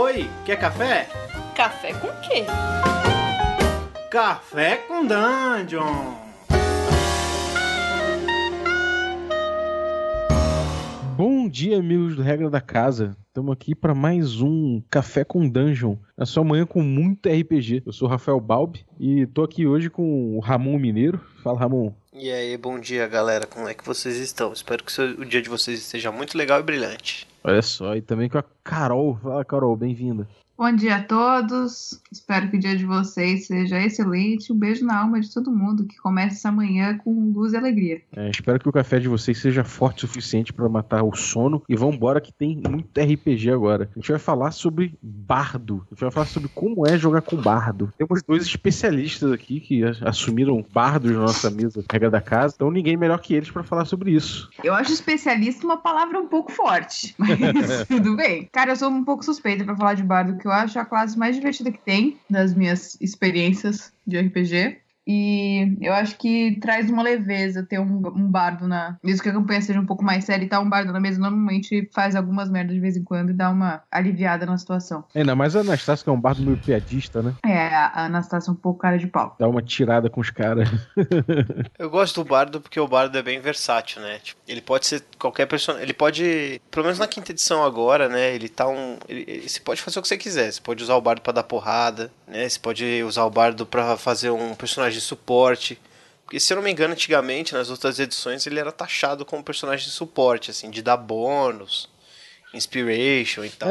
Oi, quer café? Café com quê? Café com Dungeon! Bom dia, amigos do Regra da Casa. Estamos aqui para mais um Café com Dungeon. Na sua manhã com muito RPG. Eu sou o Rafael Balbi e tô aqui hoje com o Ramon Mineiro. Fala, Ramon. E aí, bom dia, galera. Como é que vocês estão? Espero que o dia de vocês esteja muito legal e brilhante. Olha só, e também com a Carol. Fala, Carol, bem-vinda. Bom dia a todos. Espero que o dia de vocês seja excelente. Um beijo na alma de todo mundo que comece essa manhã com luz e alegria. É, espero que o café de vocês seja forte o suficiente para matar o sono. E vamos embora que tem muito RPG agora. A gente vai falar sobre bardo. A gente vai falar sobre como é jogar com bardo. Temos dois especialistas aqui que assumiram bardos na nossa mesa, regra da casa. Então ninguém melhor que eles para falar sobre isso. Eu acho especialista uma palavra um pouco forte, mas tudo bem. Cara, eu sou um pouco suspeita para falar de bardo que eu acho a classe mais divertida que tem das minhas experiências de RPG. E eu acho que traz uma leveza ter um, um bardo na. Mesmo que a campanha seja um pouco mais séria e tal, um bardo na mesa normalmente faz algumas merdas de vez em quando e dá uma aliviada na situação. Ainda mais a Anastácia, que é um bardo meio piadista, né? É, a Anastácia é um pouco cara de pau. Dá uma tirada com os caras. eu gosto do bardo porque o bardo é bem versátil, né? Tipo, ele pode ser qualquer personagem. Ele pode. Pelo menos na quinta edição agora, né? Ele tá um. Ele, ele, você pode fazer o que você quiser. Você pode usar o bardo para dar porrada, né? Você pode usar o bardo para fazer um personagem de suporte. Porque, se eu não me engano, antigamente, nas outras edições, ele era taxado como personagem de suporte, assim, de dar bônus, inspiration e tal.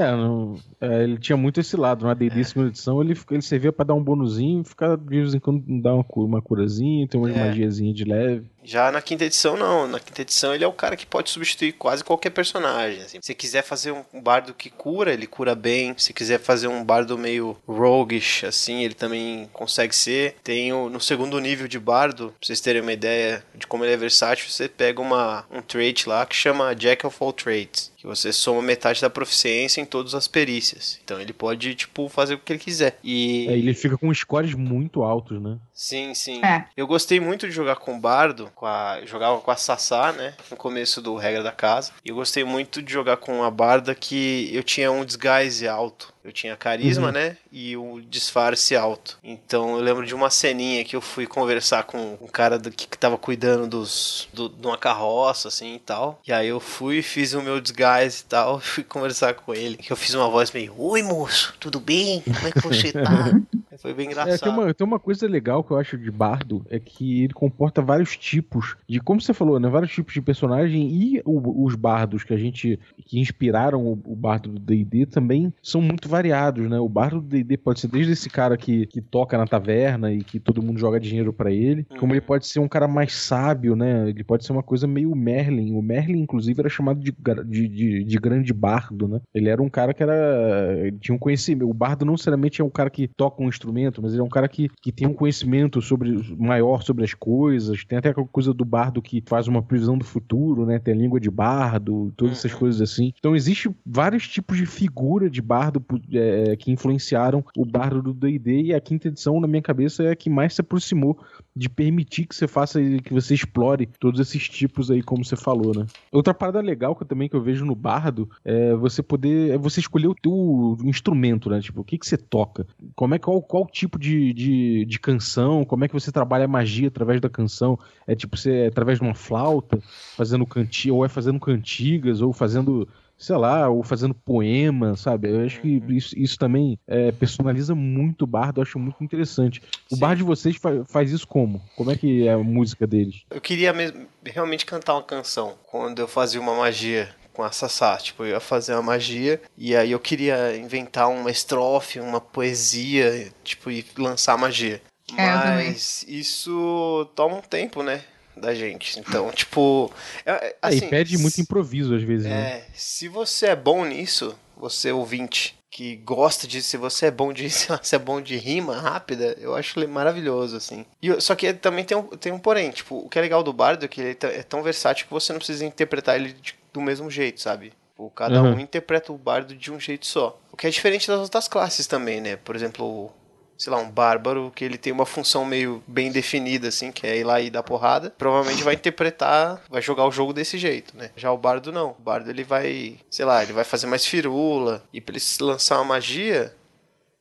É, é, ele tinha muito esse lado. Na D&D é. segunda edição, ele, ele servia para dar um bonuzinho, ficar de vez em quando dar uma, uma curazinha, ter uma é. magiazinha de leve. Já na quinta edição, não. Na quinta edição, ele é o cara que pode substituir quase qualquer personagem. Assim. Se quiser fazer um bardo que cura, ele cura bem. Se quiser fazer um bardo meio roguish, assim, ele também consegue ser. Tem o, no segundo nível de bardo, pra vocês terem uma ideia de como ele é versátil, você pega uma, um trait lá que chama Jack of All Traits. Que você soma metade da proficiência em todas as perícias. Então ele pode, tipo, fazer o que ele quiser. E... É, ele fica com scores muito altos, né? Sim, sim. É. Eu gostei muito de jogar com bardo com a, jogava com a Sassá, né? No começo do Regra da Casa. E eu gostei muito de jogar com a Barda que eu tinha um disguise alto. Eu tinha carisma, uhum. né? E o disfarce alto. Então eu lembro de uma ceninha que eu fui conversar com um cara do, que, que tava cuidando dos, do, de uma carroça, assim e tal. E aí eu fui, fiz o meu disguise e tal, fui conversar com ele. Que eu fiz uma voz meio: Oi, moço, tudo bem? Como é que você tá? Foi bem engraçado. É, tem, uma, tem uma coisa legal que eu acho de Bardo: é que ele comporta vários tipos de, como você falou, né? Vários tipos de personagem e o, os bardos que a gente. que inspiraram o, o bardo do DD também são muito variados, né? O bardo do D&D pode ser desde esse cara que, que toca na taverna e que todo mundo joga dinheiro para ele, uhum. como ele pode ser um cara mais sábio, né? Ele pode ser uma coisa meio Merlin. O Merlin, inclusive, era chamado de, de, de, de grande bardo, né? Ele era um cara que era... tinha um conhecimento. O bardo não necessariamente é um cara que toca um instrumento, mas ele é um cara que, que tem um conhecimento sobre maior sobre as coisas. Tem até aquela coisa do bardo que faz uma previsão do futuro, né? Tem a língua de bardo, todas essas uhum. coisas assim. Então existe vários tipos de figura de bardo é, que influenciaram o bardo do D&D e a quinta edição, na minha cabeça, é a que mais se aproximou de permitir que você faça, que você explore todos esses tipos aí, como você falou, né? Outra parada legal que eu, também que eu vejo no bardo é você poder, é você escolher o teu instrumento, né? Tipo, o que que você toca? Como é qual, qual tipo de, de, de canção? Como é que você trabalha a magia através da canção? É tipo, você é através de uma flauta, fazendo cantiga, ou é fazendo cantigas, ou fazendo sei lá, ou fazendo poema, sabe? Eu acho que uhum. isso, isso também é, personaliza muito o bardo, eu acho muito interessante. O Sim. bar de vocês faz, faz isso como? Como é que é a música deles? Eu queria mesmo, realmente cantar uma canção quando eu fazia uma magia com a Sassá. Tipo, eu ia fazer uma magia e aí eu queria inventar uma estrofe, uma poesia, tipo, e lançar a magia. É, Mas isso toma um tempo, né? da gente. Então, tipo. É, é assim, é, e pede muito improviso às vezes. É, né? se você é bom nisso, você ouvinte que gosta disso, se você é bom de, se é bom de rima rápida, eu acho ele maravilhoso, assim. E, só que também tem um, tem um porém, tipo, o que é legal do bardo é que ele é tão versátil que você não precisa interpretar ele de, do mesmo jeito, sabe? Tipo, cada uhum. um interpreta o bardo de um jeito só. O que é diferente das outras classes também, né? Por exemplo, sei lá, um bárbaro que ele tem uma função meio bem definida, assim, que é ir lá e dar porrada, provavelmente vai interpretar, vai jogar o jogo desse jeito, né? Já o bardo não. O bardo ele vai, sei lá, ele vai fazer mais firula. E pra ele lançar uma magia,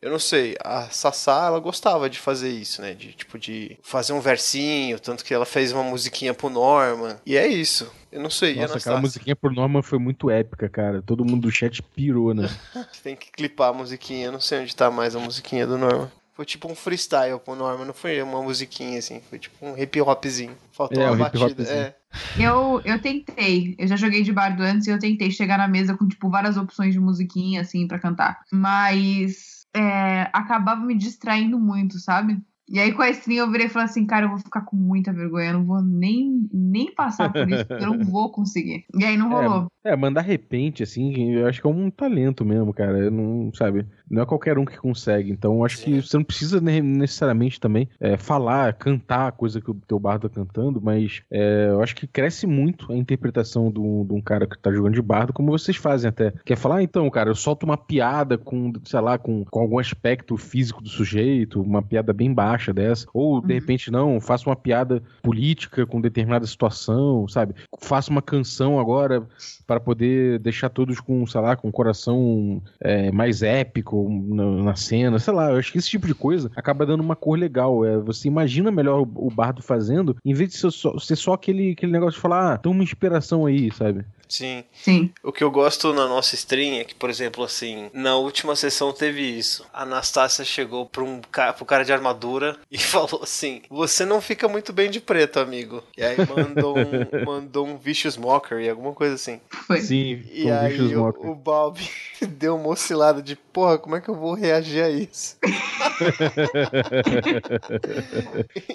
eu não sei, a Sassá, ela gostava de fazer isso, né? De, tipo, de fazer um versinho, tanto que ela fez uma musiquinha pro Norman. E é isso. Eu não sei. Nossa, aquela musiquinha pro Norman foi muito épica, cara. Todo mundo do chat pirou, né? Tem que clipar a musiquinha. Eu não sei onde tá mais a musiquinha do Norman. Foi tipo um freestyle pro Norman, não foi uma musiquinha assim, foi tipo um hip hopzinho. Faltou é, uma um batida. É. Eu, eu tentei, eu já joguei de bardo antes e eu tentei chegar na mesa com tipo várias opções de musiquinha assim para cantar. Mas é, acabava me distraindo muito, sabe? E aí com a stream eu virei e falei assim, cara, eu vou ficar com muita vergonha, eu não vou nem, nem passar por isso, porque eu não vou conseguir. E aí não é, rolou. É, é, mandar repente, assim, eu acho que é um talento mesmo, cara. Não, sabe? Não é qualquer um que consegue. Então, acho que você não precisa necessariamente também é, falar, cantar a coisa que o teu bardo tá cantando, mas é, eu acho que cresce muito a interpretação de um cara que tá jogando de bardo, como vocês fazem até. Quer falar, ah, então, cara, eu solto uma piada com, sei lá, com, com algum aspecto físico do sujeito, uma piada bem baixa dessa, ou de uhum. repente não, faço uma piada política com determinada situação, sabe? Faço uma canção agora para poder deixar todos com, sei lá, com o coração é, mais épico na, na, cena, sei lá, eu acho que esse tipo de coisa acaba dando uma cor legal. É, você imagina melhor o, o bardo fazendo, em vez de ser só, ser só aquele, aquele negócio de falar, ah, tem uma inspiração aí, sabe? Sim. Sim. O que eu gosto na nossa stream é que, por exemplo, assim, na última sessão teve isso. A Anastácia chegou pra um cara, pro cara de armadura e falou assim: Você não fica muito bem de preto, amigo. E aí mandou um, mandou um Vicious Mockery, alguma coisa assim. Foi. Sim, e um aí o, o Bob deu uma oscilada de porra, como é que eu vou reagir a isso?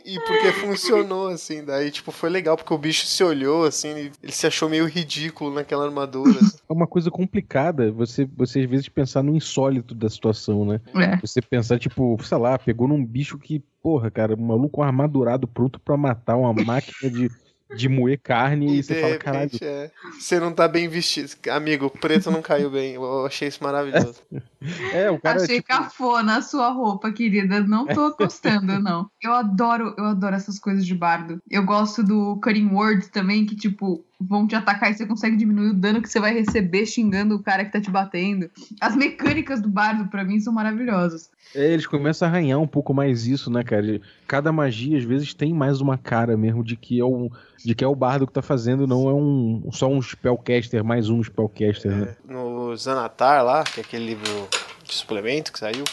E porque funcionou, assim, daí, tipo, foi legal, porque o bicho se olhou, assim, ele se achou meio ridículo naquela armadura. É uma coisa complicada você, você às vezes pensar no insólito da situação, né? É. Você pensar, tipo, sei lá, pegou num bicho que, porra, cara, um maluco armadurado pronto para matar uma máquina de de moer carne e, e você fala, caralho. É, você não tá bem vestido. Amigo, preto não caiu bem. Eu achei isso maravilhoso. É, o cara. Achei tipo... cafona a sua roupa, querida. Não tô gostando, não. Eu adoro, eu adoro essas coisas de bardo. Eu gosto do Cutting Word também, que, tipo, vão te atacar e você consegue diminuir o dano que você vai receber xingando o cara que tá te batendo. As mecânicas do bardo, para mim, são maravilhosas. É, eles começam a arranhar um pouco mais isso, né, cara? Cada magia, às vezes, tem mais uma cara mesmo de que é, um, de que é o bardo que tá fazendo, não é um só um spellcaster, mais um spellcaster, né? É, no Zanatar lá, que é aquele livro de suplemento que saiu,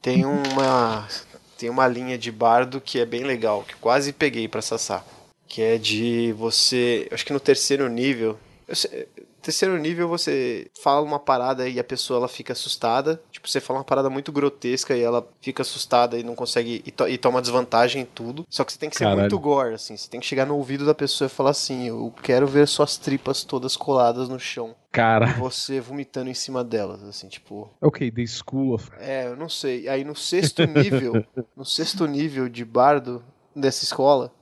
tem uma tem uma linha de bardo que é bem legal, que quase peguei para Sassá que é de você, acho que no terceiro nível, sei, terceiro nível você fala uma parada e a pessoa ela fica assustada, tipo você fala uma parada muito grotesca e ela fica assustada e não consegue e, to, e toma desvantagem em tudo. Só que você tem que ser Caralho. muito gore, assim, você tem que chegar no ouvido da pessoa e falar assim, eu quero ver suas tripas todas coladas no chão. Cara. E você vomitando em cima delas, assim, tipo. Ok, The School of. É, eu não sei. Aí no sexto nível, no sexto nível de bardo dessa escola,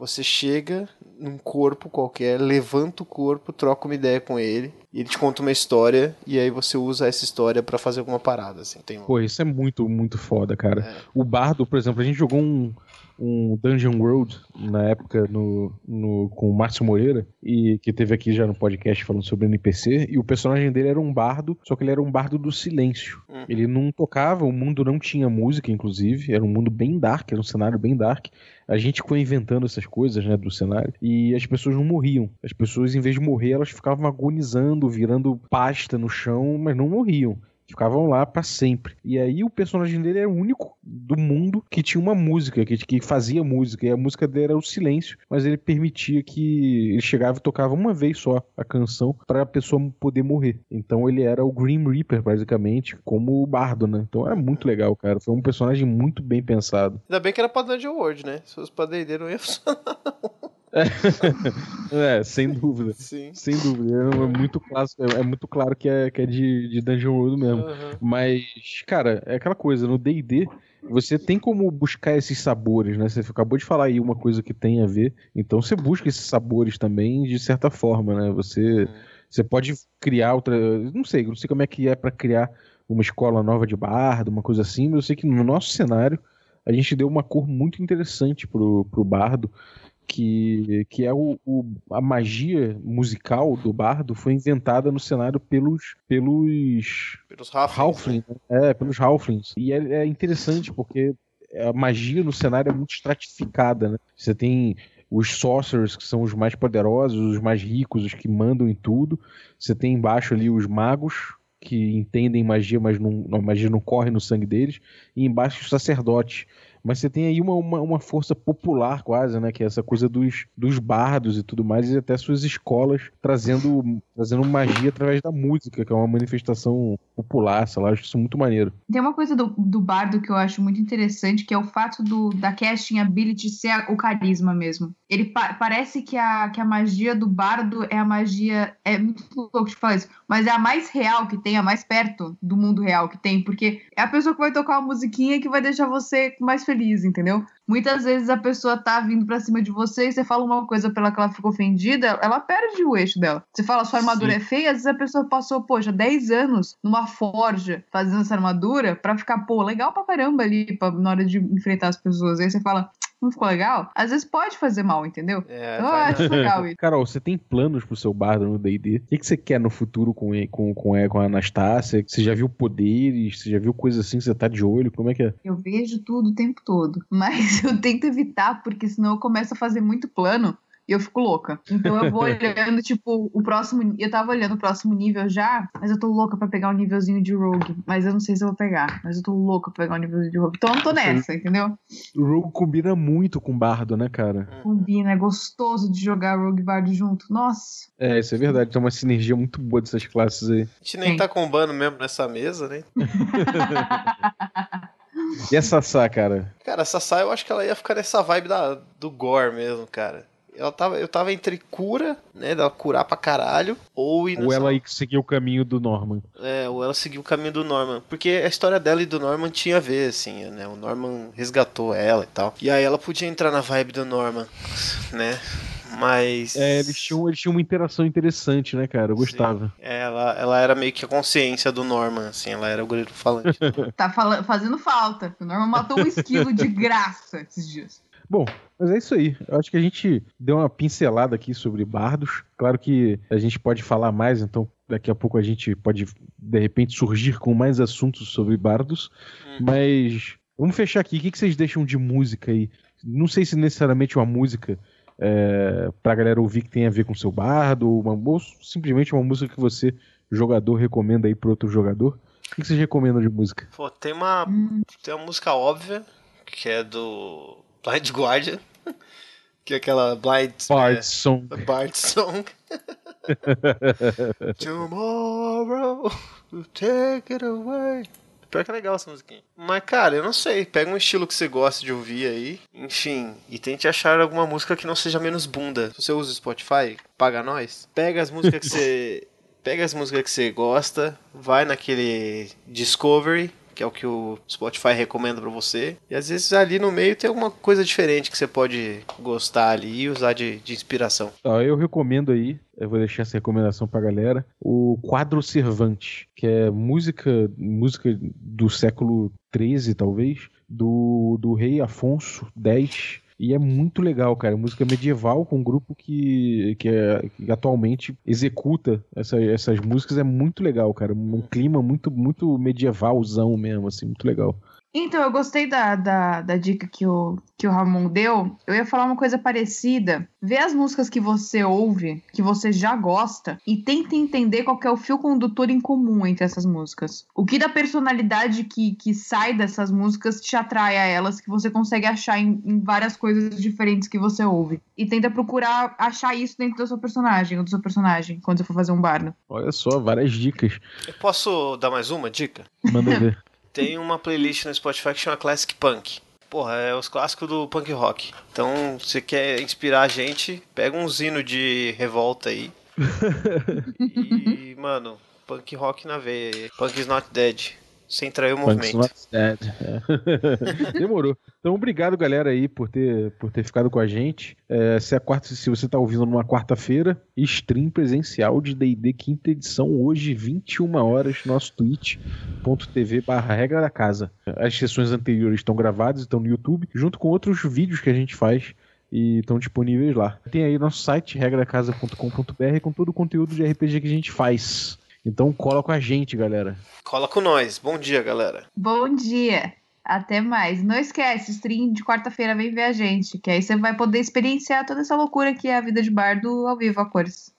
você chega num corpo qualquer, levanta o corpo, troca uma ideia com ele, ele te conta uma história, e aí você usa essa história para fazer alguma parada, assim. Tem Pô, isso é muito, muito foda, cara. É. O Bardo, por exemplo, a gente jogou um, um Dungeon World na época no, no, com o Márcio Moreira, e que teve aqui já no podcast falando sobre NPC, e o personagem dele era um bardo, só que ele era um bardo do silêncio. Uhum. Ele não tocava, o mundo não tinha música, inclusive, era um mundo bem dark, era um cenário bem dark. A gente ficou inventando essas coisas, né, do cenário, e as pessoas não morriam. As pessoas, em vez de morrer, elas ficavam agonizando, virando pasta no chão, mas não morriam. Ficavam lá para sempre. E aí o personagem dele era o único do mundo que tinha uma música, que, que fazia música. E a música dele era o silêncio, mas ele permitia que ele chegava e tocava uma vez só a canção para a pessoa poder morrer. Então ele era o Grim Reaper, basicamente, como o bardo, né? Então era muito legal, cara. Foi um personagem muito bem pensado. Ainda bem que era pra Dungeon World, né? Se fosse pra D&D não ia funcionar, é, sem dúvida. Sim. Sem dúvida. É, muito clássico, é, é, muito claro que é, que é de, de Dungeon World mesmo. Uhum. Mas, cara, é aquela coisa, no DD, você tem como buscar esses sabores, né? Você acabou de falar aí uma coisa que tem a ver. Então você busca esses sabores também, de certa forma, né? Você, uhum. você pode criar outra. Não sei, não sei como é que é para criar uma escola nova de bardo, uma coisa assim, mas eu sei que no nosso cenário a gente deu uma cor muito interessante pro, pro bardo, que, que é o, o, a magia musical do bardo foi inventada no cenário pelos pelos Pelos Halflings, né? é, pelos Halflings. E é, é interessante porque a magia no cenário é muito estratificada, né? Você tem os sorcerers, que são os mais poderosos, os mais ricos, os que mandam em tudo. Você tem embaixo ali os magos, que entendem magia, mas não, a magia não corre no sangue deles. E embaixo os sacerdotes, mas você tem aí uma, uma, uma, força popular quase, né? Que é essa coisa dos, dos bardos e tudo mais, e até suas escolas trazendo, trazendo magia através da música, que é uma manifestação popular, lá, acho isso muito maneiro. Tem uma coisa do, do bardo que eu acho muito interessante, que é o fato do, da casting ability ser o carisma mesmo. Ele pa parece que a, que a magia do bardo é a magia. É muito louco de falar isso, mas é a mais real que tem, a mais perto do mundo real que tem, porque é a pessoa que vai tocar uma musiquinha que vai deixar você mais feliz, entendeu? Muitas vezes a pessoa tá vindo pra cima de você e você fala uma coisa pela que ela ficou ofendida, ela perde o eixo dela. Você fala, sua armadura Sim. é feia, às vezes a pessoa passou, poxa, 10 anos numa forja fazendo essa armadura pra ficar, pô, legal pra caramba ali pra, na hora de enfrentar as pessoas. Aí você fala, não ficou legal? Às vezes pode fazer mal, entendeu? É, eu acho legal isso. Carol, você tem planos pro seu bardo no D&D? O que, que você quer no futuro com, com, com, com a Anastácia? Você já viu poderes? Você já viu coisas assim que você tá de olho? Como é que é? Eu vejo tudo o tempo todo, mas eu tento evitar, porque senão eu começo a fazer muito plano e eu fico louca. Então eu vou olhando, tipo, o próximo. Eu tava olhando o próximo nível já, mas eu tô louca pra pegar um nívelzinho de Rogue. Mas eu não sei se eu vou pegar. Mas eu tô louca pra pegar um nívelzinho de Rogue. Então eu tô nessa, entendeu? O Rogue combina muito com Bardo, né, cara? Combina, é gostoso de jogar Rogue e Bardo junto. Nossa. É, isso é verdade. Tem uma sinergia muito boa dessas classes aí. A gente nem Sim. tá combando mesmo nessa mesa, né? E a Sassá, cara? Cara, a Sassá eu acho que ela ia ficar nessa vibe da, do gore mesmo, cara ela tava, eu tava entre cura, né, dela curar pra caralho, ou ir Ou ela seguir o caminho do Norman. É, ou ela seguiu o caminho do Norman. Porque a história dela e do Norman tinha a ver, assim, né? O Norman resgatou ela e tal. E aí ela podia entrar na vibe do Norman, né? Mas. É, eles tinham, eles tinham uma interação interessante, né, cara? Eu gostava. É, ela, ela era meio que a consciência do Norman, assim, ela era o grilo falante. tá fala fazendo falta. O Norman matou um esquilo de graça esses dias. Bom, mas é isso aí. Eu acho que a gente deu uma pincelada aqui sobre bardos. Claro que a gente pode falar mais, então daqui a pouco a gente pode, de repente, surgir com mais assuntos sobre bardos. Uhum. Mas vamos fechar aqui. O que vocês deixam de música aí? Não sei se necessariamente uma música é, pra galera ouvir que tem a ver com seu bardo, ou, uma, ou simplesmente uma música que você, jogador, recomenda aí pro outro jogador. O que vocês recomendam de música? Pô, tem uma, hum. tem uma música óbvia, que é do Blind Guardian, que é aquela Blind Bard é, Song. Bard Song. Tomorrow take it away. Pior que é legal essa musiquinha. Mas, cara, eu não sei. Pega um estilo que você gosta de ouvir aí. Enfim. E tente achar alguma música que não seja menos bunda. Se você usa o Spotify, paga nós. Pega as músicas que você. Pega as músicas que você gosta. Vai naquele Discovery que é o que o Spotify recomenda para você. E às vezes ali no meio tem alguma coisa diferente que você pode gostar ali e usar de, de inspiração. eu recomendo aí, eu vou deixar essa recomendação pra galera, o Quadro Cervante, que é música, música do século XIII, talvez, do, do rei Afonso X e é muito legal, cara. Música medieval com um grupo que, que, é, que atualmente executa essa, essas músicas é muito legal, cara. Um clima muito, muito medievalzão mesmo, assim, muito legal. Então, eu gostei da, da, da, dica que o, que o Ramon deu. Eu ia falar uma coisa parecida. Vê as músicas que você ouve, que você já gosta, e tenta entender qual é o fio condutor em comum entre essas músicas. O que da personalidade que, que sai dessas músicas te atrai a elas, que você consegue achar em, em várias coisas diferentes que você ouve. E tenta procurar achar isso dentro do seu personagem, ou do seu personagem, quando você for fazer um bardo. Olha só, várias dicas. Eu posso dar mais uma dica? Manda ver. tem uma playlist no Spotify que chama Classic Punk. Porra, é os clássicos do punk rock. Então, se quer inspirar a gente, pega um zino de revolta aí. e, mano, punk rock na veia. Punk is not dead. Sem trair o movimento. Dead. É. Demorou. Então, obrigado, galera, aí, por ter, por ter ficado com a gente. É, se, a quarta, se você tá ouvindo numa quarta-feira, stream presencial de D&D quinta edição, hoje, 21 horas, nosso twitch.tv barra regra da casa. As sessões anteriores estão gravadas, estão no YouTube, junto com outros vídeos que a gente faz e estão disponíveis lá. Tem aí nosso site, regradacasa.com.br, com todo o conteúdo de RPG que a gente faz. Então cola com a gente, galera. Cola com nós. Bom dia, galera. Bom dia. Até mais. Não esquece, stream de quarta-feira vem ver a gente, que aí você vai poder experienciar toda essa loucura que é a vida de bardo ao vivo a cores.